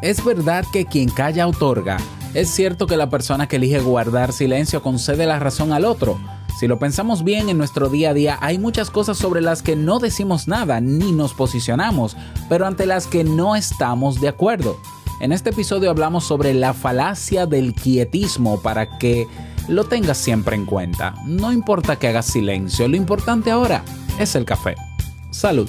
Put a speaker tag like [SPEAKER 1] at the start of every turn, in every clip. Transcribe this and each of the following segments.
[SPEAKER 1] Es verdad que quien calla otorga. Es cierto que la persona que elige guardar silencio concede la razón al otro. Si lo pensamos bien en nuestro día a día, hay muchas cosas sobre las que no decimos nada ni nos posicionamos, pero ante las que no estamos de acuerdo. En este episodio hablamos sobre la falacia del quietismo para que lo tengas siempre en cuenta. No importa que hagas silencio, lo importante ahora es el café. Salud.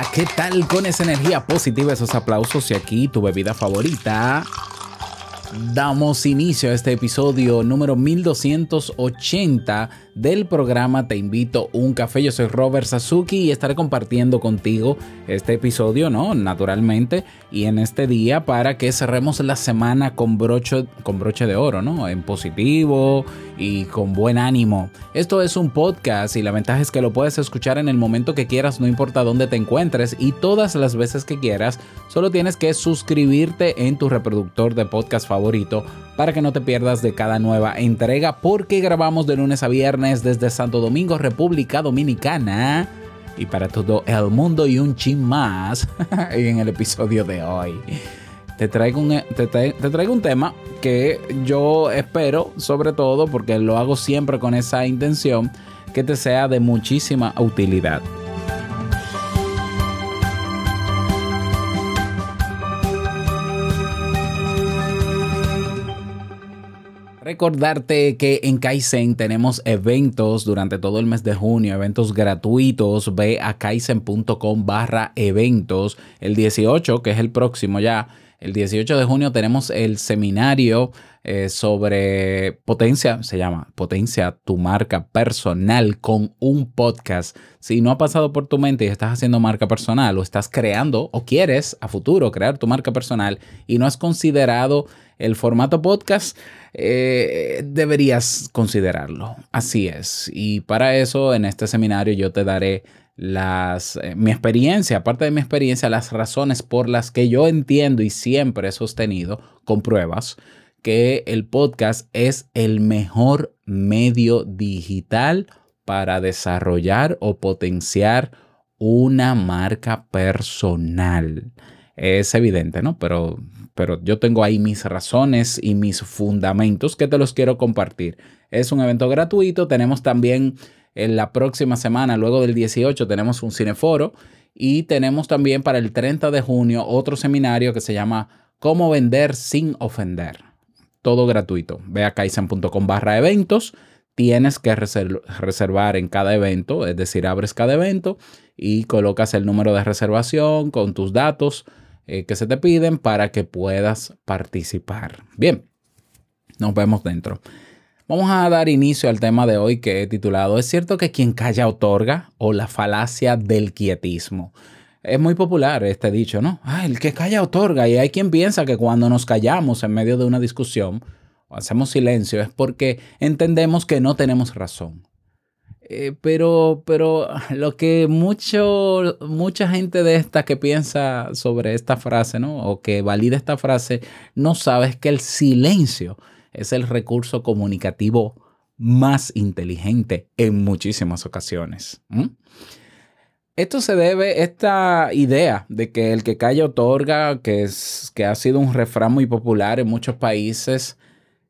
[SPEAKER 1] ¿Qué tal con esa energía positiva, esos aplausos y aquí tu bebida favorita? Damos inicio a este episodio número 1280 del programa Te invito un café. Yo soy Robert Sasuki y estaré compartiendo contigo este episodio, ¿no? Naturalmente, y en este día para que cerremos la semana con broche, con broche de oro, ¿no? En positivo y con buen ánimo. Esto es un podcast y la ventaja es que lo puedes escuchar en el momento que quieras, no importa dónde te encuentres y todas las veces que quieras. Solo tienes que suscribirte en tu reproductor de podcast favorito para que no te pierdas de cada nueva entrega porque grabamos de lunes a viernes desde Santo Domingo, República Dominicana. Y para todo el mundo y un chin más en el episodio de hoy. Te traigo, un, te, tra- te traigo un tema que yo espero, sobre todo porque lo hago siempre con esa intención, que te sea de muchísima utilidad. Recordarte que en Kaizen tenemos eventos durante todo el mes de junio, eventos gratuitos. Ve a kaizen.com barra eventos. El 18, que es el próximo ya, el 18 de junio tenemos el seminario eh, sobre potencia, se llama Potencia tu marca personal con un podcast. Si no ha pasado por tu mente y estás haciendo marca personal o estás creando o quieres a futuro crear tu marca personal y no has considerado el formato podcast, eh, deberías considerarlo. Así es. Y para eso en este seminario yo te daré las, eh, mi experiencia, aparte de mi experiencia, las razones por las que yo entiendo y siempre he sostenido con pruebas que el podcast es el mejor medio digital para desarrollar o potenciar una marca personal. Es evidente, ¿no? Pero, pero yo tengo ahí mis razones y mis fundamentos que te los quiero compartir. Es un evento gratuito. Tenemos también en la próxima semana, luego del 18, tenemos un cineforo y tenemos también para el 30 de junio otro seminario que se llama Cómo vender sin ofender. Todo gratuito. Ve a kaizen.com barra eventos. Tienes que reser- reservar en cada evento, es decir, abres cada evento y colocas el número de reservación con tus datos eh, que se te piden para que puedas participar. Bien, nos vemos dentro. Vamos a dar inicio al tema de hoy que he titulado ¿Es cierto que quien calla otorga? o la falacia del quietismo. Es muy popular este dicho, ¿no? Ah, el que calla otorga. Y hay quien piensa que cuando nos callamos en medio de una discusión o hacemos silencio es porque entendemos que no tenemos razón. Eh, pero, pero lo que mucho, mucha gente de esta que piensa sobre esta frase, ¿no? O que valida esta frase, no sabe es que el silencio es el recurso comunicativo más inteligente en muchísimas ocasiones. Esto se debe, esta idea de que el que calla otorga, que, es, que ha sido un refrán muy popular en muchos países,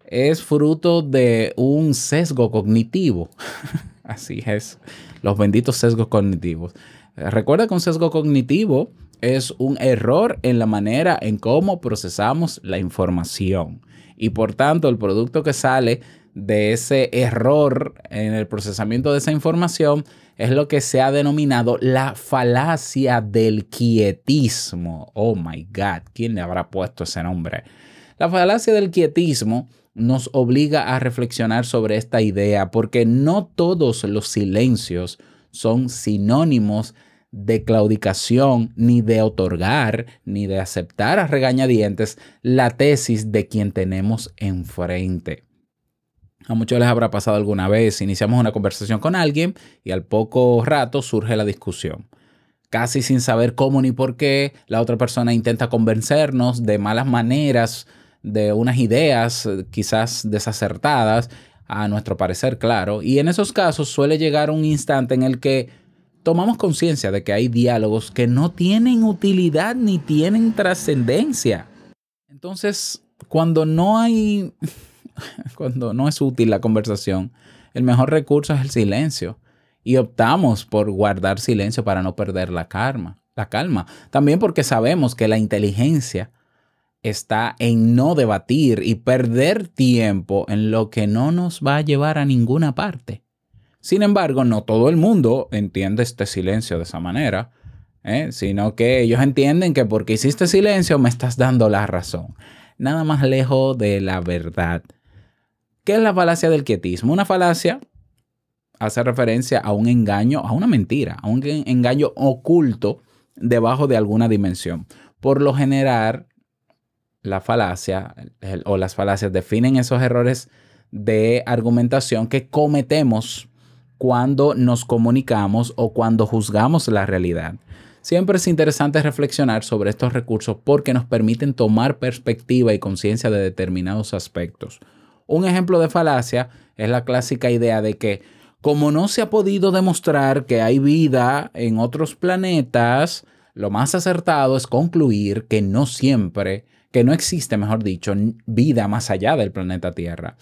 [SPEAKER 1] es fruto de un sesgo cognitivo. Así es, los benditos sesgos cognitivos. Eh, Recuerda que un sesgo cognitivo es un error en la manera en cómo procesamos la información. Y por tanto, el producto que sale de ese error en el procesamiento de esa información es lo que se ha denominado la falacia del quietismo. Oh my God, ¿quién le habrá puesto ese nombre? La falacia del quietismo nos obliga a reflexionar sobre esta idea porque no todos los silencios son sinónimos de claudicación, ni de otorgar, ni de aceptar a regañadientes la tesis de quien tenemos enfrente. A muchos les habrá pasado alguna vez, iniciamos una conversación con alguien y al poco rato surge la discusión. Casi sin saber cómo ni por qué, la otra persona intenta convencernos de malas maneras, de unas ideas eh, quizás desacertadas, a nuestro parecer, claro. Y en esos casos suele llegar un instante en el que tomamos conciencia de que hay diálogos que no tienen utilidad ni tienen trascendencia. Entonces, cuando no hay, cuando no es útil la conversación, el mejor recurso es el silencio. Y optamos por guardar silencio para no perder la calma. La calma. También porque sabemos que la inteligencia está en no debatir y perder tiempo en lo que no nos va a llevar a ninguna parte. Sin embargo, no todo el mundo entiende este silencio de esa manera, ¿eh? sino que ellos entienden que porque hiciste silencio me estás dando la razón. Nada más lejos de la verdad. ¿Qué es la falacia del quietismo? Una falacia hace referencia a un engaño, a una mentira, a un engaño oculto debajo de alguna dimensión. Por lo general, la falacia o las falacias definen esos errores de argumentación que cometemos cuando nos comunicamos o cuando juzgamos la realidad. Siempre es interesante reflexionar sobre estos recursos porque nos permiten tomar perspectiva y conciencia de determinados aspectos. Un ejemplo de falacia es la clásica idea de que como no se ha podido demostrar que hay vida en otros planetas, lo más acertado es concluir que no siempre, que no existe, mejor dicho, vida más allá del planeta Tierra.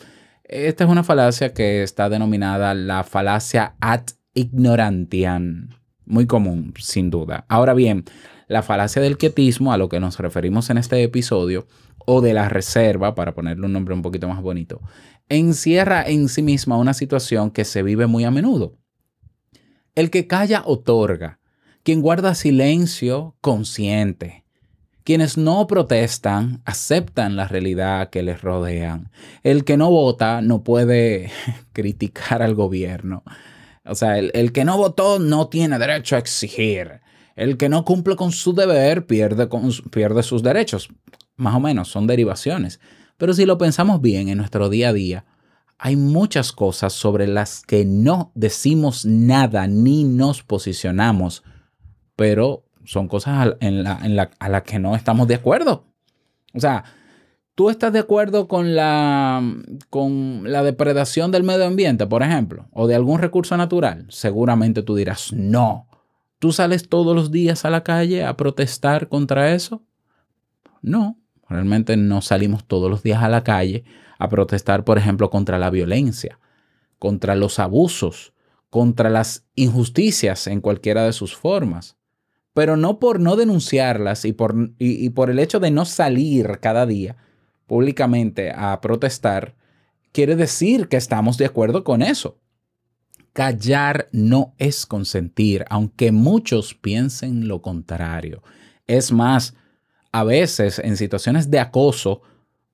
[SPEAKER 1] Esta es una falacia que está denominada la falacia ad ignorantiam. Muy común, sin duda. Ahora bien, la falacia del quietismo, a lo que nos referimos en este episodio, o de la reserva, para ponerle un nombre un poquito más bonito, encierra en sí misma una situación que se vive muy a menudo. El que calla otorga. Quien guarda silencio, consiente. Quienes no protestan aceptan la realidad que les rodean. El que no vota no puede criticar al gobierno. O sea, el, el que no votó no tiene derecho a exigir. El que no cumple con su deber pierde, con- pierde sus derechos. Más o menos, son derivaciones. Pero si lo pensamos bien en nuestro día a día, hay muchas cosas sobre las que no decimos nada ni nos posicionamos, pero son cosas en la- en la- a las que no estamos de acuerdo. O sea, ¿tú estás de acuerdo con la, con la depredación del medio ambiente, por ejemplo, o de algún recurso natural? Seguramente tú dirás, no. ¿Tú sales todos los días a la calle a protestar contra eso? No, realmente no salimos todos los días a la calle a protestar, por ejemplo, contra la violencia, contra los abusos, contra las injusticias en cualquiera de sus formas. Pero no por no denunciarlas y por, y, por el hecho de no salir cada día públicamente a protestar, quiere decir que estamos de acuerdo con eso. Callar no es consentir, aunque muchos piensen lo contrario. Es más, a veces en situaciones de acoso,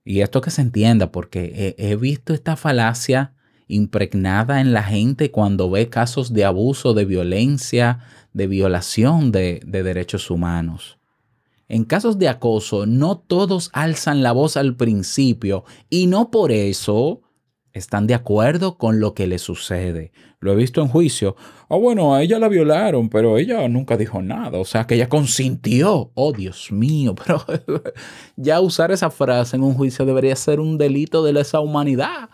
[SPEAKER 1] y esto que se entienda, porque he, he visto esta falacia impregnada en la gente cuando ve casos de abuso, de violencia, de violación de, de derechos humanos. En casos de acoso, no todos alzan la voz al principio y no por eso están de acuerdo con lo que le sucede. Lo he visto en juicio. Ah, bueno, a ella la violaron, pero ella nunca dijo nada. O sea, que ella consintió. Oh, Dios mío, pero ya usar esa frase en un juicio debería ser un delito de lesa humanidad.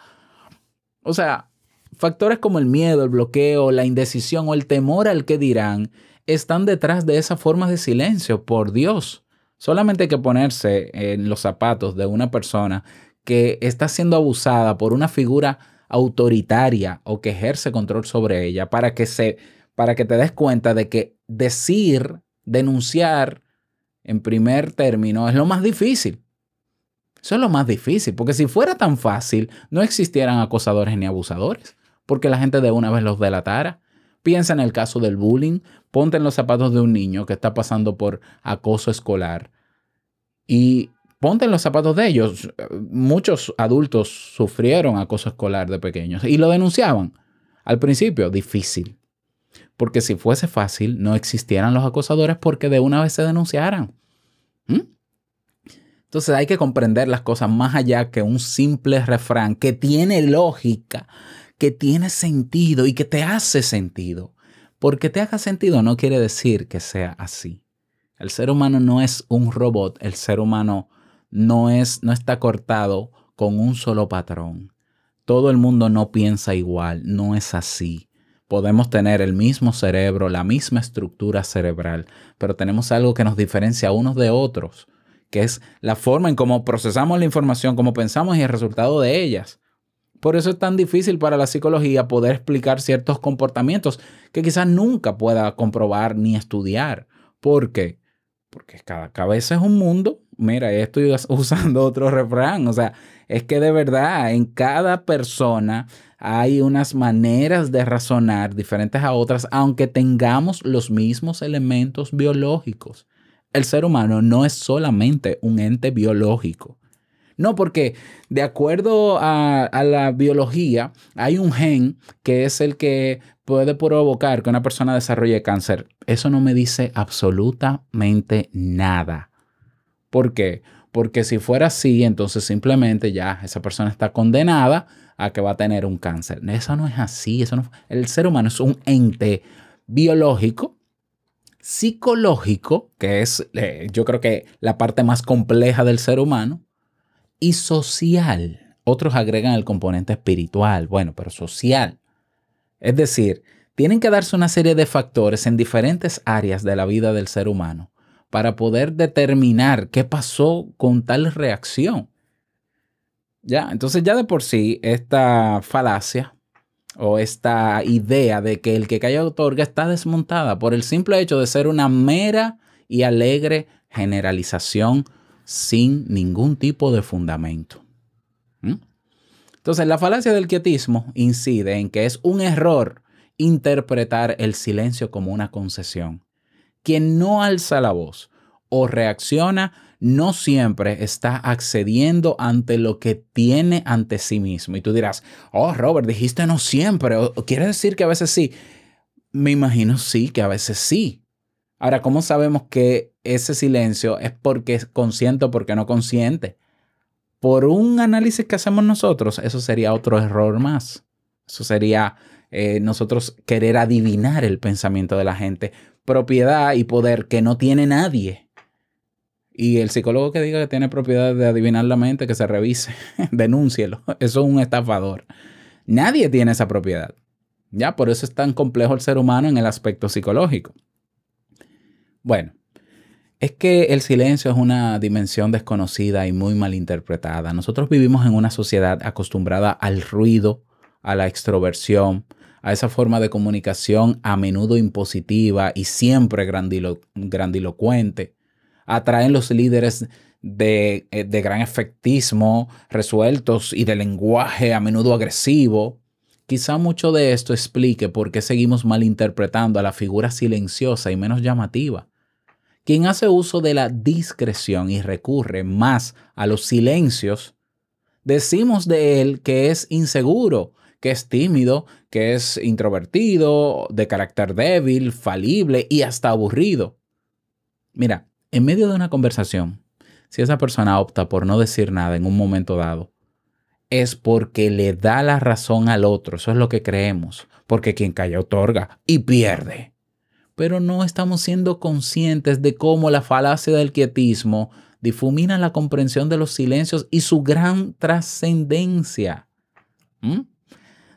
[SPEAKER 1] O sea, factores como el miedo, el bloqueo, la indecisión o el temor al que dirán están detrás de esa forma de silencio, por Dios. Solamente hay que ponerse en los zapatos de una persona que está siendo abusada por una figura autoritaria o que ejerce control sobre ella para que se para que te des cuenta de que decir, denunciar en primer término, es lo más difícil. Eso es lo más difícil, porque si fuera tan fácil, no existieran acosadores ni abusadores, porque la gente de una vez los delatara. Piensa en el caso del bullying, ponte en los zapatos de un niño que está pasando por acoso escolar y ponte en los zapatos de ellos. Muchos adultos sufrieron acoso escolar de pequeños y lo denunciaban. Al principio, difícil. Porque si fuese fácil, no existieran los acosadores porque de una vez se denunciaran. ¿Mm? Entonces hay que comprender las cosas más allá que un simple refrán que tiene lógica, que tiene sentido y que te hace sentido. Porque te haga sentido no quiere decir que sea así. El ser humano no es un robot, el ser humano no es no está cortado con un solo patrón. Todo el mundo no piensa igual, no es así. Podemos tener el mismo cerebro, la misma estructura cerebral, pero tenemos algo que nos diferencia unos de otros, que es la forma en cómo procesamos la información, cómo pensamos y el resultado de ellas. Por eso es tan difícil para la psicología poder explicar ciertos comportamientos que quizás nunca pueda comprobar ni estudiar. ¿Por qué? Porque cada cabeza es un mundo. Mira, estoy us- usando otro refrán. O sea, es que de verdad en cada persona hay unas maneras de razonar diferentes a otras, aunque tengamos los mismos elementos biológicos. El ser humano no es solamente un ente biológico. No, porque de acuerdo a, la biología, hay un gen que es el que puede provocar que una persona desarrolle cáncer. Eso no me dice absolutamente nada. ¿Por qué? Porque si fuera así, entonces simplemente ya esa persona está condenada a que va a tener un cáncer. Eso no es así. Eso no, el ser humano es un ente biológico, psicológico, que es eh, yo creo que la parte más compleja del ser humano, y social. Otros agregan el componente espiritual, bueno, pero social. Es decir, tienen que darse una serie de factores en diferentes áreas de la vida del ser humano para poder determinar qué pasó con tal reacción. Ya, entonces ya de por sí esta falacia o esta idea de que el que calla otorga está desmontada por el simple hecho de ser una mera y alegre generalización sin ningún tipo de fundamento. ¿Mm? Entonces, la falacia del quietismo incide en que es un error interpretar el silencio como una concesión. Quien no alza la voz o reacciona no siempre está accediendo ante lo que tiene ante sí mismo. Y tú dirás, oh, Robert, dijiste no siempre. ¿O quiere decir que a veces sí? Me imagino sí, que a veces sí. Ahora, ¿cómo sabemos que ese silencio es porque es consciente o porque no consciente? Por un análisis que hacemos nosotros, eso sería otro error más. Eso sería eh, nosotros querer adivinar el pensamiento de la gente. Propiedad y poder que no tiene nadie. Y el psicólogo que diga que tiene propiedad de adivinar la mente, que se revise, denúncielo. Eso es un estafador. Nadie tiene esa propiedad. Ya, por eso es tan complejo el ser humano en el aspecto psicológico. Bueno, es que el silencio es una dimensión desconocida y muy mal interpretada. Nosotros vivimos en una sociedad acostumbrada al ruido, a la extroversión, a esa forma de comunicación a menudo impositiva y siempre grandilo grandilocuente. Atraen los líderes de, eh, de gran efectismo, resueltos y de lenguaje a menudo agresivo. Quizá mucho de esto explique por qué seguimos malinterpretando a la figura silenciosa y menos llamativa. Quien hace uso de la discreción y recurre más a los silencios, decimos de él que es inseguro, que es tímido, que es introvertido, de carácter débil, falible y hasta aburrido. Mira, en medio de una conversación, si esa persona opta por no decir nada en un momento dado, es porque le da la razón al otro, eso es lo que creemos, porque quien calla otorga y pierde. Pero no estamos siendo conscientes de cómo la falacia del quietismo difumina la comprensión de los silencios y su gran trascendencia. ¿Mm?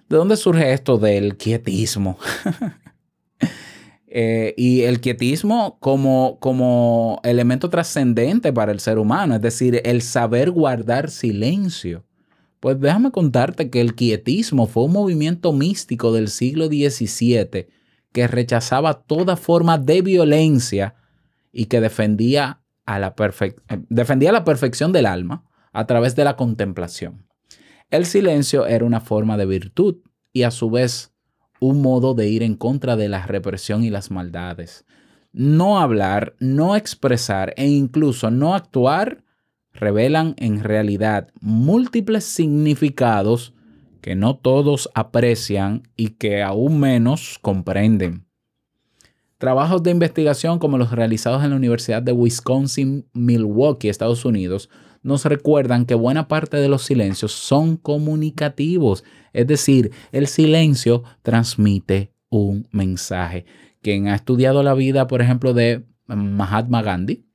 [SPEAKER 1] ¿De dónde surge esto del quietismo? eh, y el quietismo como, como elemento trascendente para el ser humano, es decir, el saber guardar silencio. Pues déjame contarte que el quietismo fue un movimiento místico del siglo XVII que rechazaba toda forma de violencia y que defendía a la defendía la perfección del alma a través de la contemplación. El silencio era una forma de virtud y a su vez un modo de ir en contra de la represión y las maldades. No hablar, no expresar e incluso no actuar revelan en realidad múltiples significados que no todos aprecian y que aún menos comprenden. Trabajos de investigación como los realizados en la Universidad de Wisconsin, Milwaukee, Estados Unidos, nos recuerdan que buena parte de los silencios son comunicativos, es decir, el silencio transmite un mensaje. Quien ha estudiado la vida, por ejemplo, de Mahatma Gandhi,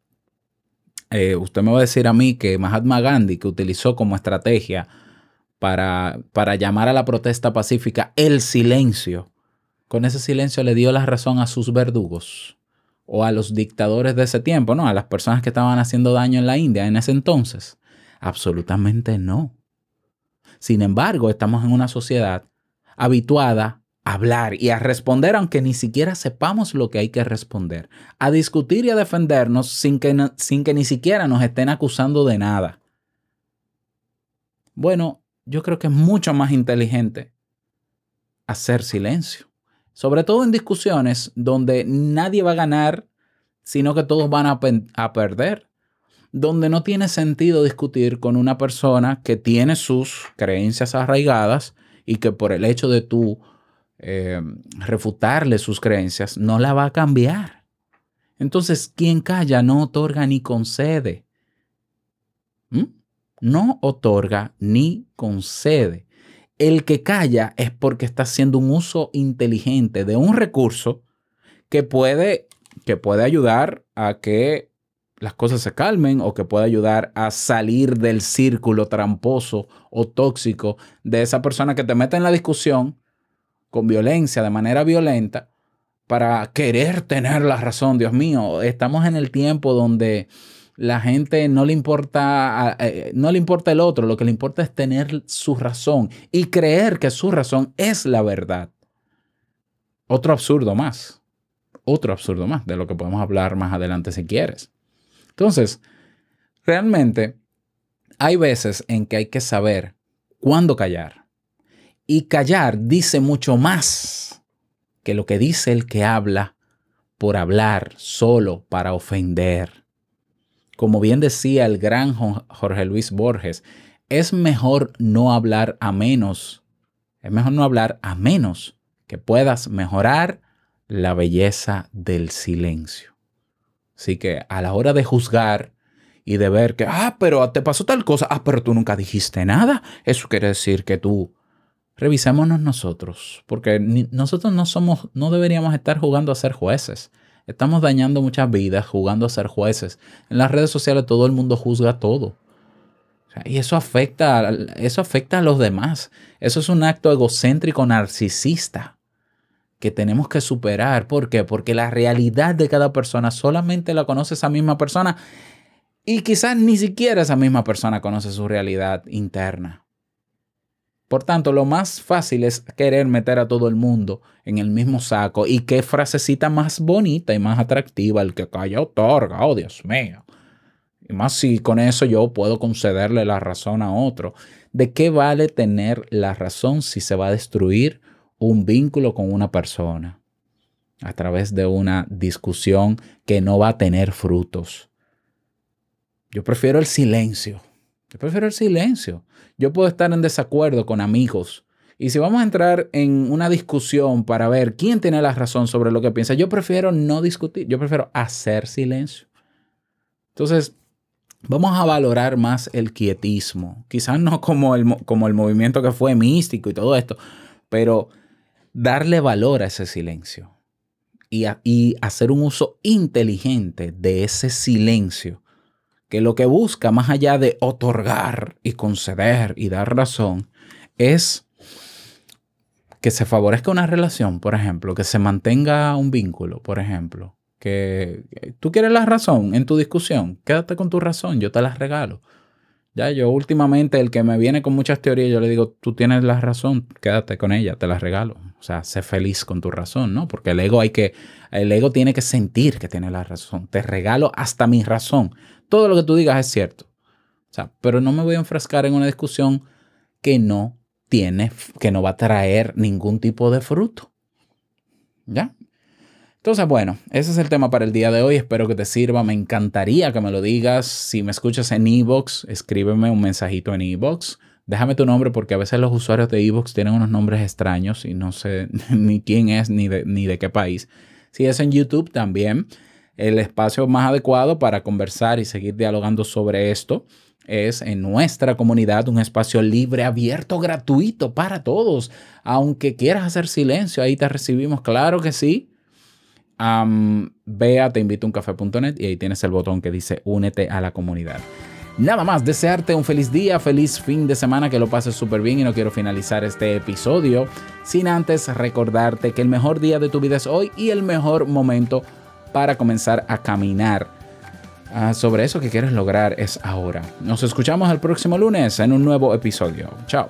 [SPEAKER 1] eh, usted me va a decir a mí que Mahatma Gandhi, que utilizó como estrategia para, para llamar a la protesta pacífica el silencio, con ese silencio le dio la razón a sus verdugos o a los dictadores de ese tiempo, ¿no? A las personas que estaban haciendo daño en la India en ese entonces. Absolutamente no. Sin embargo, estamos en una sociedad habituada a hablar y a responder aunque ni siquiera sepamos lo que hay que responder, a discutir y a defendernos sin que, sin que ni siquiera nos estén acusando de nada. Bueno, yo creo que es mucho más inteligente hacer silencio. Sobre todo en discusiones donde nadie va a ganar, sino que todos van a, a perder. Donde no tiene sentido discutir con una persona que tiene sus creencias arraigadas y que por el hecho de tú eh, refutarle sus creencias no la va a cambiar. Entonces, quien calla no otorga ni concede. ¿Mm? No otorga ni concede. El que calla es porque está haciendo un uso inteligente de un recurso que puede, que puede ayudar a que las cosas se calmen o que puede ayudar a salir del círculo tramposo o tóxico de esa persona que te mete en la discusión con violencia, de manera violenta, para querer tener la razón. Dios mío, estamos en el tiempo donde la gente no le importa, no le importa el otro, lo que le importa es tener su razón y creer que su razón es la verdad. Otro absurdo más, otro absurdo más, de lo que podemos hablar más adelante si quieres. Entonces, realmente hay veces en que hay que saber cuándo callar. Y callar dice mucho más que lo que dice el que habla por hablar solo para ofender. Como bien decía el gran Jo- Jorge Luis Borges, es mejor no hablar a menos, es mejor no hablar a menos que puedas mejorar la belleza del silencio. Así que a la hora de juzgar y de ver que, ah, pero te pasó tal cosa, ah, pero tú nunca dijiste nada, eso quiere decir que tú revisémonos nosotros, porque nosotros no somos, no deberíamos estar jugando a ser jueces. Estamos dañando muchas vidas jugando a ser jueces. En las redes sociales todo el mundo juzga todo. Y eso afecta, eso afecta a los demás. Eso es un acto egocéntrico narcisista que tenemos que superar. ¿Por qué? Porque la realidad de cada persona solamente la conoce esa misma persona y quizás ni siquiera esa misma persona conoce su realidad interna. Por tanto, lo más fácil es querer meter a todo el mundo en el mismo saco y qué frasecita más bonita y más atractiva, el que calla otorga, oh Dios mío. Y más si con eso yo puedo concederle la razón a otro. ¿De qué vale tener la razón si se va a destruir un vínculo con una persona a través de una discusión que no va a tener frutos? Yo prefiero el silencio. Yo prefiero el silencio. Yo puedo estar en desacuerdo con amigos. Y si vamos a entrar en una discusión para ver quién tiene la razón sobre lo que piensa, yo prefiero no discutir. Yo prefiero hacer silencio. Entonces, vamos a valorar más el quietismo. Quizás no como el, mo- como el movimiento que fue místico y todo esto, pero darle valor a ese silencio y, y hacer un uso inteligente de ese silencio que lo que busca, más allá de otorgar y conceder y dar razón, es que se favorezca una relación, por ejemplo, que se mantenga un vínculo, por ejemplo, que tú quieres la razón en tu discusión, quédate con tu razón, yo te la regalo. Ya yo últimamente el que me viene con muchas teorías, yo le digo, tú tienes la razón, quédate con ella, te la regalo. O sea, sé feliz con tu razón, ¿no? Porque el ego hay que, el ego tiene que sentir que tiene la razón. Te regalo hasta mi razón. Todo lo que tú digas es cierto. O sea, pero no me voy a enfrascar en una discusión que no tiene, que no va a traer ningún tipo de fruto. ¿Ya? Entonces, bueno, ese es el tema para el día de hoy. Espero que te sirva. Me encantaría que me lo digas. Si me escuchas en Evox, escríbeme un mensajito en Evox. Déjame tu nombre porque a veces los usuarios de Evox tienen unos nombres extraños y no sé ni quién es ni de, ni de qué país. Si es en YouTube también, el espacio más adecuado para conversar y seguir dialogando sobre esto es en nuestra comunidad un espacio libre, abierto, gratuito para todos. Aunque quieras hacer silencio, ahí te recibimos, claro que sí. Um, ve a teinvitouncafé.net y ahí tienes el botón que dice únete a la comunidad. Nada más, desearte un feliz día, feliz fin de semana, que lo pases súper bien y no quiero finalizar este episodio sin antes recordarte que el mejor día de tu vida es hoy y el mejor momento para comenzar a caminar ah, sobre eso que quieres lograr es ahora. Nos escuchamos el próximo lunes en un nuevo episodio. Chao.